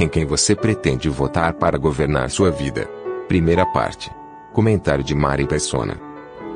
Em quem você pretende votar para governar sua vida? Primeira parte. Comentário de Mari Persona.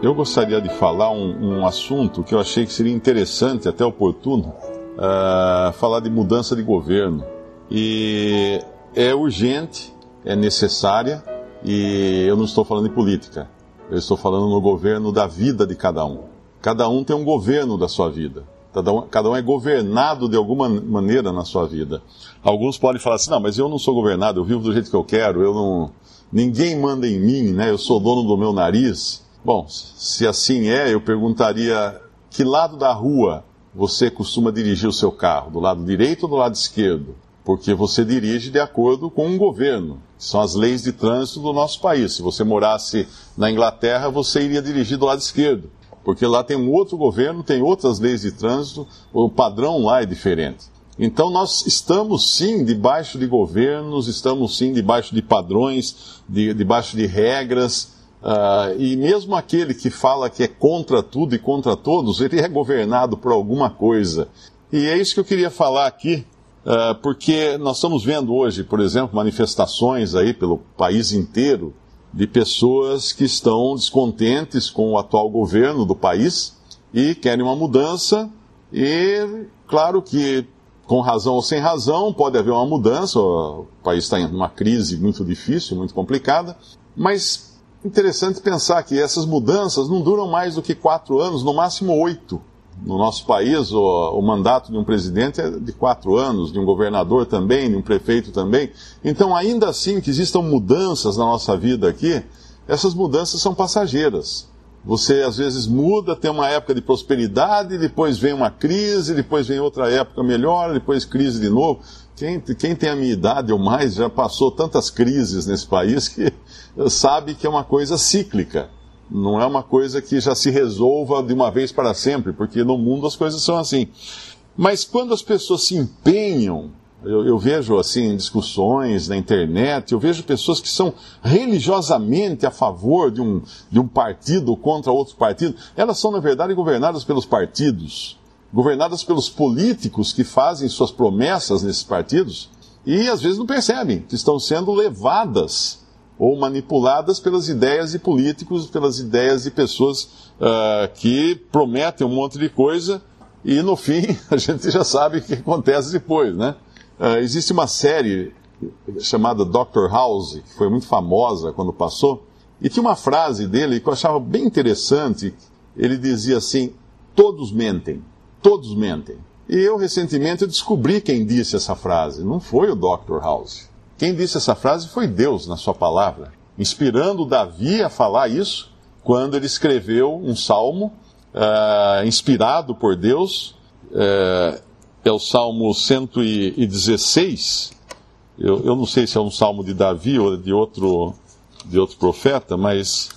Eu gostaria de falar um, um assunto que eu achei que seria interessante, até oportuno, uh, falar de mudança de governo. E é urgente, é necessária, e eu não estou falando de política. Eu estou falando no governo da vida de cada um. Cada um tem um governo da sua vida. Cada um, cada um é governado de alguma maneira na sua vida. Alguns podem falar assim: não, mas eu não sou governado, eu vivo do jeito que eu quero, eu não. Ninguém manda em mim, né? Eu sou dono do meu nariz. Bom, se assim é, eu perguntaria: que lado da rua você costuma dirigir o seu carro? Do lado direito ou do lado esquerdo? Porque você dirige de acordo com um governo. São as leis de trânsito do nosso país. Se você morasse na Inglaterra, você iria dirigir do lado esquerdo. Porque lá tem um outro governo, tem outras leis de trânsito, o padrão lá é diferente. Então nós estamos sim debaixo de governos, estamos sim debaixo de padrões, de, debaixo de regras, uh, e mesmo aquele que fala que é contra tudo e contra todos, ele é governado por alguma coisa. E é isso que eu queria falar aqui, uh, porque nós estamos vendo hoje, por exemplo, manifestações aí pelo país inteiro de pessoas que estão descontentes com o atual governo do país e querem uma mudança. E claro que com razão ou sem razão pode haver uma mudança. O país está em uma crise muito difícil, muito complicada. Mas interessante pensar que essas mudanças não duram mais do que quatro anos, no máximo oito. No nosso país, o, o, mandato de um presidente é de quatro anos, de um governador também, de um prefeito também. Então, ainda assim que existam mudanças na nossa vida aqui, essas mudanças são passageiras. Você às vezes muda, tem uma época de prosperidade, depois vem uma crise, depois vem outra época melhor, depois crise de novo. Quem, quem tem a minha idade ou mais já passou tantas crises nesse país que sabe que é uma coisa cíclica. Não é uma coisa que já se resolva de uma vez para sempre, porque no mundo as coisas são assim. Mas quando as pessoas se empenham, eu, eu, vejo assim discussões na internet, eu vejo pessoas que são religiosamente a favor de um, de um partido contra outro partido. Elas são, na verdade, governadas pelos partidos, governadas pelos políticos que fazem suas promessas nesses partidos e às vezes não percebem que estão sendo levadas ou manipuladas pelas ideias de políticos, pelas ideias de pessoas uh, que prometem um monte de coisa e no fim a gente já sabe o que acontece depois, né? Uh, existe uma série chamada Dr. House, que foi muito famosa quando passou, e tinha uma frase dele que eu achava bem interessante. Ele dizia assim: todos mentem, todos mentem. E eu recentemente descobri quem disse essa frase. Não foi o Dr. House. Quem disse essa frase foi Deus na sua palavra, inspirando Davi a falar isso quando ele escreveu um salmo uh, inspirado por Deus. Uh, é o salmo 116. Eu, eu não sei se é um salmo de Davi ou de outro, de outro profeta, mas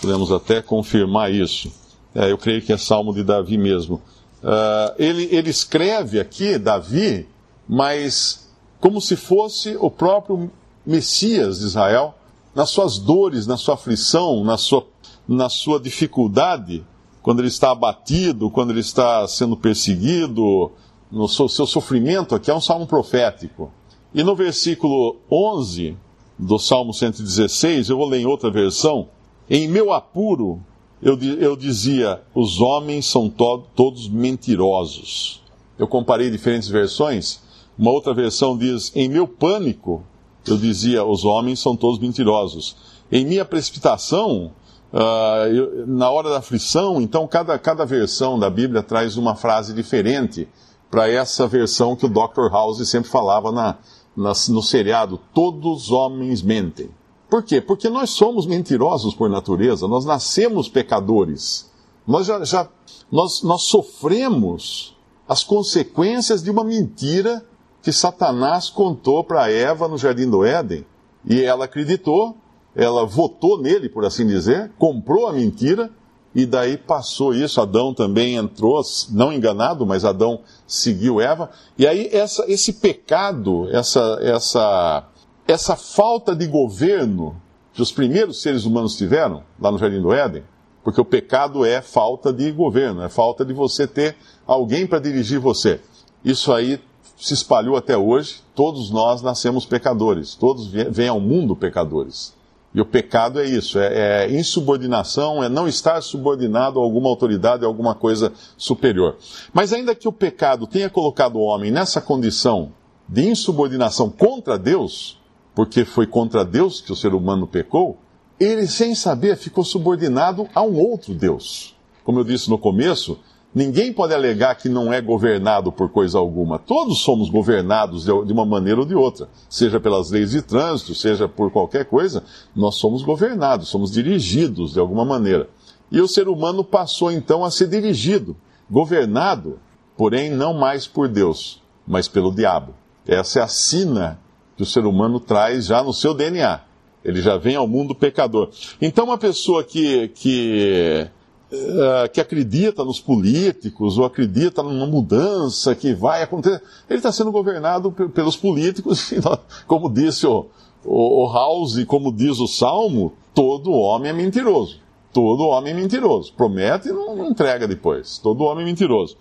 podemos até confirmar isso. É, eu creio que é salmo de Davi mesmo. Uh, ele, ele escreve aqui, Davi, mas como se fosse o próprio Messias de Israel, nas suas dores, na sua aflição, na sua, na sua dificuldade, quando ele está abatido, quando ele está sendo perseguido, no seu, seu sofrimento, aqui é um salmo profético. E no versículo 11 do Salmo 116, eu vou ler em outra versão, em meu apuro, eu, eu dizia, os homens são to todos mentirosos. Eu comparei diferentes versões, uma outra versão diz: Em meu pânico, eu dizia, os homens são todos mentirosos. Em minha precipitação, uh, eu, na hora da aflição, então cada, cada versão da Bíblia traz uma frase diferente para essa versão que o Dr. House sempre falava na, na, no seriado: Todos os homens mentem. Por quê? Porque nós somos mentirosos por natureza, nós nascemos pecadores. Nós já, já nós, nós sofremos as consequências de uma mentira que Satanás contou para Eva no jardim do Éden. E ela acreditou, ela votou nele, por assim dizer, comprou a mentira e daí passou isso. Adão também entrou, não enganado, mas Adão seguiu Eva. E aí essa, esse pecado, essa, essa, essa falta de governo que os primeiros seres humanos tiveram lá no Jardim do Éden, porque o pecado é falta de governo, é falta de você ter alguém para dirigir você. Isso aí se espalhou até hoje. Todos nós nascemos pecadores, todos vêm ao mundo pecadores. E o pecado é isso, é, é, insubordinação, é não estar subordinado a alguma autoridade, a alguma coisa superior. Mas ainda que o pecado tenha colocado o homem nessa condição de insubordinação contra Deus, porque foi contra Deus que o ser humano pecou, ele, sem saber, ficou subordinado a um outro Deus. Como eu disse no começo, ninguém pode alegar que não é governado por coisa alguma. Todos somos governados de uma maneira ou de outra. Seja pelas leis de trânsito, seja por qualquer coisa, nós somos governados, somos dirigidos de alguma maneira. E o ser humano passou então a ser dirigido, governado, porém não mais por Deus, mas pelo diabo. Essa é a sina que o ser humano traz já no seu DNA. Ele já vem ao mundo pecador. Então, uma pessoa que, que, uh, que acredita nos políticos, ou acredita numa mudança que vai acontecer, ele está sendo governado pelos políticos, como disse o, o, o House, como diz o Salmo, todo homem é mentiroso. Todo homem é mentiroso. Promete e não, não entrega depois. Todo homem é mentiroso.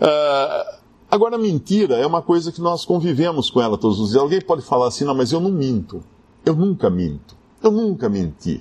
Uh, Agora, mentira é uma coisa que nós convivemos com ela todos os dias. Alguém pode falar assim, não, mas eu não minto. Eu nunca minto. Eu nunca menti.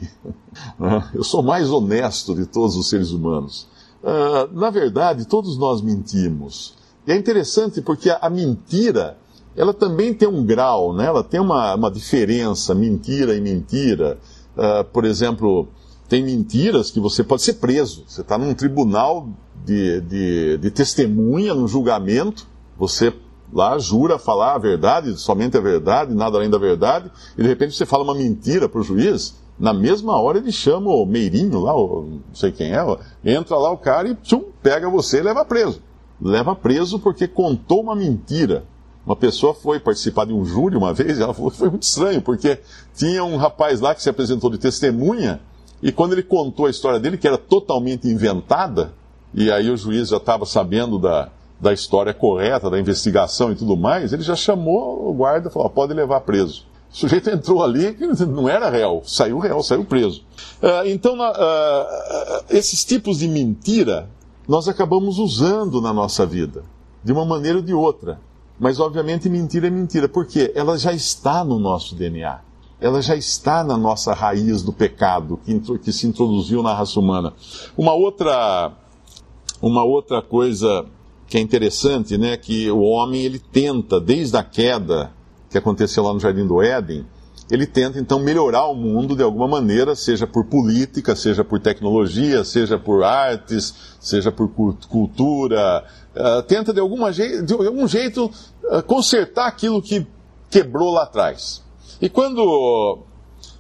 Eu sou mais honesto de todos os seres humanos. Ah, na verdade, todos nós mentimos. E é interessante porque a, mentira, ela também tem um grau, né? ela tem uma, uma diferença, mentira e mentira. Uh, por exemplo, tem mentiras que você pode ser preso. Você está num tribunal de, de, de testemunha no julgamento, você lá jura falar a verdade, somente a verdade, nada além da verdade, e de repente você fala uma mentira para o juiz, na mesma hora ele chama o Meirinho lá, o, não sei quem é, entra lá o cara e tchum, pega você e leva preso. Leva preso porque contou uma mentira. Uma pessoa foi participar de um júri uma vez e ela falou que foi muito estranho, porque tinha um rapaz lá que se apresentou de testemunha, e quando ele contou a história dele, que era totalmente inventada, e aí o juiz já estava sabendo da, da história correta, da investigação e tudo mais, ele já chamou o guarda e falou: pode levar preso. O sujeito entrou ali, não era réu, saiu réu, saiu preso. Uh, então, uh, esses tipos de mentira nós acabamos usando na nossa vida, de uma maneira ou de outra. Mas, obviamente, mentira é mentira, porque ela já está no nosso DNA. Ela já está na nossa raiz do pecado que, que se introduziu na raça humana. Uma outra uma outra coisa que é interessante, né, que o homem ele tenta desde a queda que aconteceu lá no Jardim do Éden, ele tenta então melhorar o mundo de alguma maneira, seja por política, seja por tecnologia, seja por artes, seja por cultura, uh, tenta de, alguma de algum jeito uh, consertar aquilo que quebrou lá atrás. E quando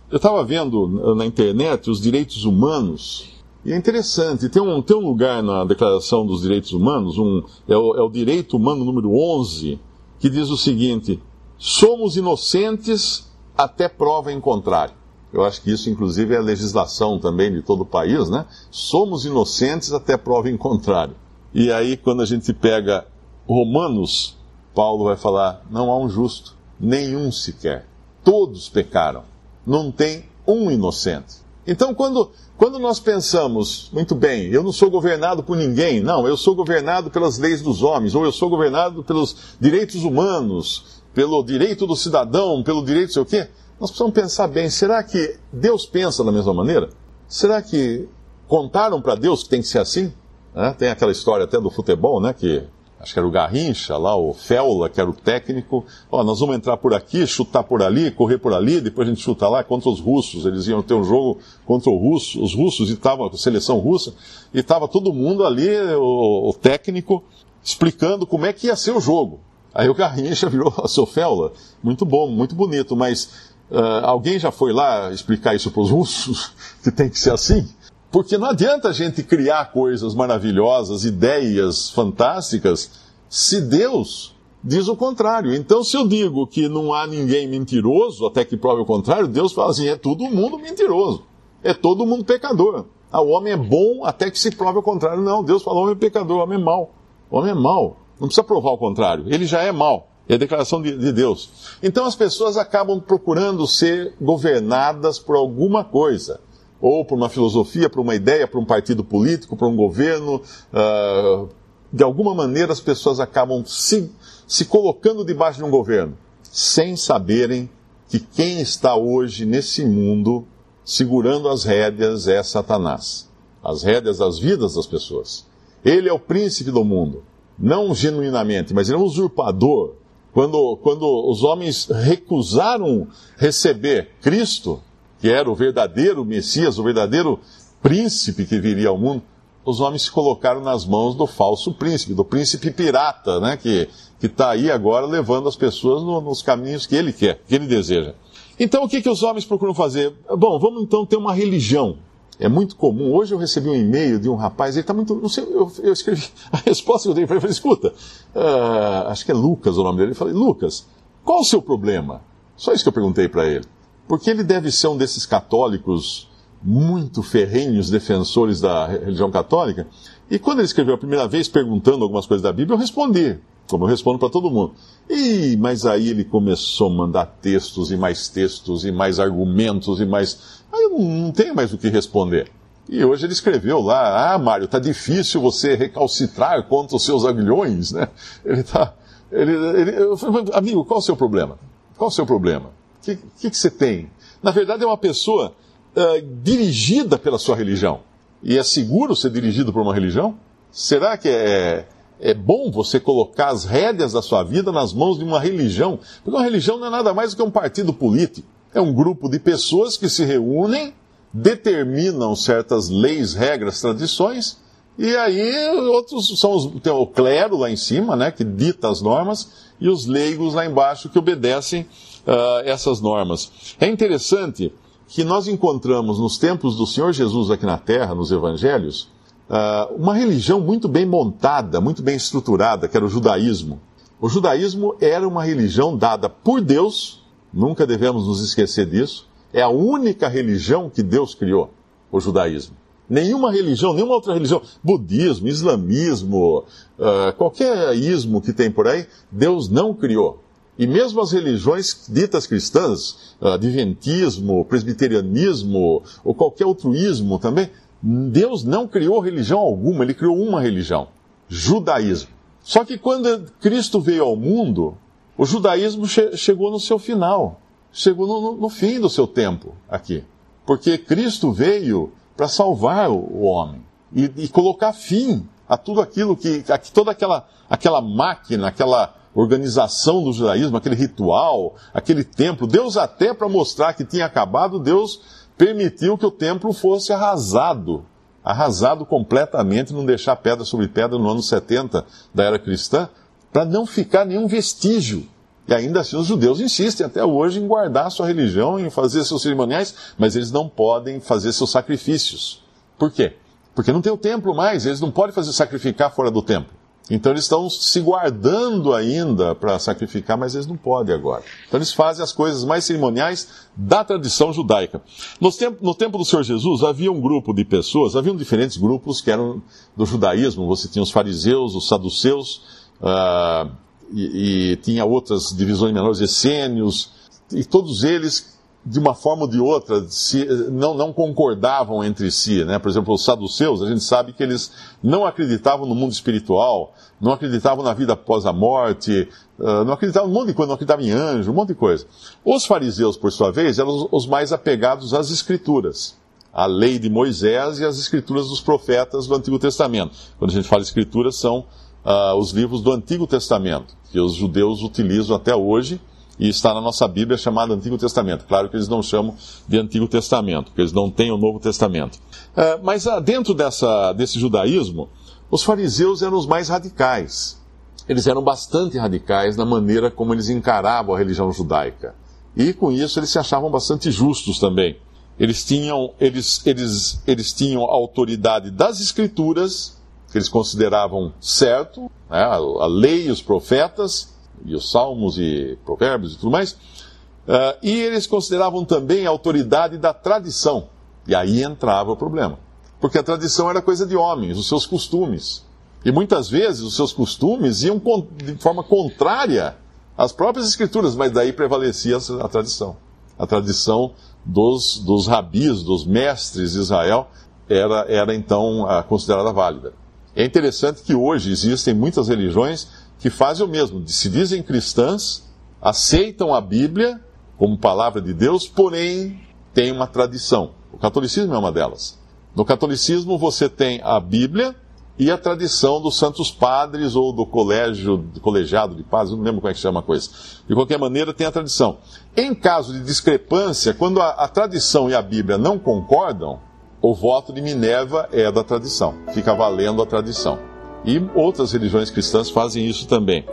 eu estava vendo na internet os direitos humanos, e é interessante, tem um, tem um lugar na Declaração dos Direitos Humanos, um, é, o, é o direito humano número 11, que diz o seguinte: somos inocentes até prova em contrário. Eu acho que isso, inclusive, é a legislação também de todo o país, né? Somos inocentes até prova em contrário. E aí, quando a gente pega Romanos, Paulo vai falar: não há um justo, nenhum sequer. Todos pecaram. Não tem um inocente. Então, quando, quando nós pensamos, muito bem, eu não sou governado por ninguém, não, eu sou governado pelas leis dos homens, ou eu sou governado pelos direitos humanos, pelo direito do cidadão, pelo direito sei o quê, nós precisamos pensar bem, será que Deus pensa da mesma maneira? Será que contaram para Deus que tem que ser assim? É, tem aquela história até do futebol, né, que acho que era o Garrincha lá, o Feula, que era o técnico. Ó, nós vamos entrar por aqui, chutar por ali, correr por ali, depois a gente chuta lá contra os russos. Eles iam ter um jogo contra russo, os russos e tava a seleção russa, e estava todo mundo ali, o, o, técnico, explicando como é que ia ser o jogo. Aí o Garrincha virou, seu Feula, muito bom, muito bonito, mas uh, alguém já foi lá explicar isso para os russos, que tem que ser assim? Porque não adianta a gente criar coisas maravilhosas, ideias fantásticas, se Deus diz o contrário. Então, se eu digo que não há ninguém mentiroso, até que prove o contrário, Deus fala assim: é todo mundo mentiroso, é todo mundo pecador. Ah, o homem é bom até que se prove o contrário. Não, Deus falou: homem é pecador, o homem é mau. O homem é mau. Não precisa provar o contrário, ele já é mau. É a declaração de, de Deus. Então as pessoas acabam procurando ser governadas por alguma coisa ou por uma filosofia, por uma ideia, por um partido político, por um governo. Uh, de alguma maneira as pessoas acabam se, se colocando debaixo de um governo, sem saberem que quem está hoje nesse mundo segurando as rédeas é Satanás as rédeas das vidas das pessoas. Ele é o príncipe do mundo, não genuinamente, mas ele é um usurpador. Quando, quando os homens recusaram receber Cristo, que era o verdadeiro Messias, o verdadeiro príncipe que viria ao mundo, os homens se colocaram nas mãos do falso príncipe, do príncipe pirata, né, que está aí agora levando as pessoas no, nos caminhos que ele quer, que ele deseja. Então o que, que os homens procuram fazer? Bom, vamos então ter uma religião. É muito comum. Hoje eu recebi um e-mail de um rapaz, ele está muito. Não sei, eu, eu, escrevi a resposta que eu dei para ele. Falei: escuta, uh, acho que é Lucas o nome dele. Eu falei: Lucas, qual o seu problema? Só isso que eu perguntei para ele. Porque ele deve ser um desses católicos muito ferrenhos defensores da religião católica. E quando ele escreveu a primeira vez perguntando algumas coisas da Bíblia, eu respondi, como eu respondo para todo mundo. E mas aí ele começou a mandar textos e mais textos e mais argumentos e mais. Aí eu não, tenho mais o que responder. E hoje ele escreveu lá: Ah, Mário, tá difícil você recalcitrar contra os seus aguilhões, né? Ele tá. Ele, ele, eu falei, amigo, qual o seu problema? Qual o seu problema? O que, que, que você tem? Na verdade, é uma pessoa uh, dirigida pela sua religião. E é seguro ser dirigido por uma religião? Será que é, é bom você colocar as rédeas da sua vida nas mãos de uma religião? Porque uma religião não é nada mais do que um partido político. É um grupo de pessoas que se reúnem, determinam certas leis, regras, tradições, e aí outros são os, tem o clero lá em cima, né, que dita as normas, e os leigos lá embaixo que obedecem uh, essas normas. É interessante que nós encontramos nos tempos do Senhor Jesus aqui na Terra, nos Evangelhos, ah, uma religião muito bem montada, muito bem estruturada, que era o judaísmo. O judaísmo era uma religião dada por Deus, nunca devemos nos esquecer disso, é a única religião que Deus criou, o judaísmo. Nenhuma religião, nenhuma outra religião, budismo, islamismo, uh, qualquer ismo que tem por aí, Deus não criou. E mesmo as religiões ditas cristãs, adventismo, presbiterianismo ou qualquer outro ismo também, Deus não criou religião alguma, ele criou uma religião, judaísmo. Só que quando Cristo veio ao mundo, o judaísmo che chegou no seu final, chegou no, no, fim do seu tempo aqui. Porque Cristo veio para salvar o, o homem e, e, colocar fim a tudo aquilo que, a, toda aquela, aquela máquina, aquela organização do judaísmo, aquele ritual, aquele templo. Deus, até para mostrar que tinha acabado, Deus permitiu que o templo fosse arrasado. Arrasado completamente, não deixar pedra sobre pedra no ano 70 da era cristã, para não ficar nenhum vestígio. E ainda assim os judeus insistem até hoje em guardar sua religião, em fazer seus cerimoniais, mas eles não podem fazer seus sacrifícios. Por quê? Porque não tem o templo mais, eles não podem fazer sacrificar fora do templo. Então eles estão se guardando ainda para sacrificar, mas eles não podem agora. Então eles fazem as coisas mais cerimoniais da tradição judaica. No tempo, no tempo do Senhor Jesus havia um grupo de pessoas, haviam diferentes grupos que eram do judaísmo. Você tinha os fariseus, os saduceus, uh, e, e, tinha outras divisões menores, essênios, e todos eles de uma forma ou de outra, se, não, não concordavam entre si. Né? Por exemplo, os saduceus, a gente sabe que eles não acreditavam no mundo espiritual, não acreditavam na vida após a morte, uh, não acreditavam um monte de coisa, não acreditavam em anjo, um monte de coisa. Os fariseus, por sua vez, eram os, os mais apegados às escrituras. A lei de Moisés e as escrituras dos profetas do Antigo Testamento. Quando a gente fala escrituras, são uh, os livros do Antigo Testamento, que os judeus utilizam até hoje, e está na nossa Bíblia chamada Antigo Testamento. Claro que eles não chamam de Antigo Testamento, porque eles não têm o Novo Testamento. É, mas ah, dentro dessa, desse judaísmo, os fariseus eram os mais radicais. Eles eram bastante radicais na maneira como eles encaravam a religião judaica. E com isso eles se achavam bastante justos também. Eles tinham, eles, eles, eles tinham a autoridade das escrituras que eles consideravam certo, né, a, lei e os profetas, e os salmos e provérbios e tudo mais, uh, e eles consideravam também a autoridade da tradição. E aí entrava o problema. Porque a tradição era coisa de homens, os seus costumes. E muitas vezes os seus costumes iam de forma contrária às próprias escrituras, mas daí prevalecia a tradição. A tradição dos, dos rabis, dos mestres de Israel, era, era então considerada válida. É interessante que hoje existem muitas religiões que fazem o mesmo, se dizem cristãs, aceitam a Bíblia como palavra de Deus, porém têm uma tradição. O catolicismo é uma delas. No catolicismo você tem a Bíblia e a tradição dos santos padres ou do colégio, do colegiado de padres, não lembro como é que chama a coisa. De qualquer maneira, tem a tradição. Em caso de discrepância, quando a, a tradição e a Bíblia não concordam, o voto de Minerva é da tradição, fica valendo a tradição. E outras religiões cristãs fazem isso também.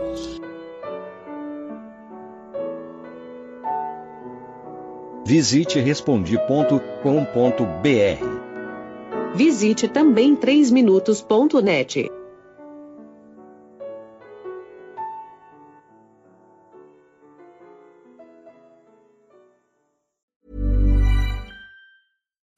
Visite respondi.com.br Visite também 3minutos.net.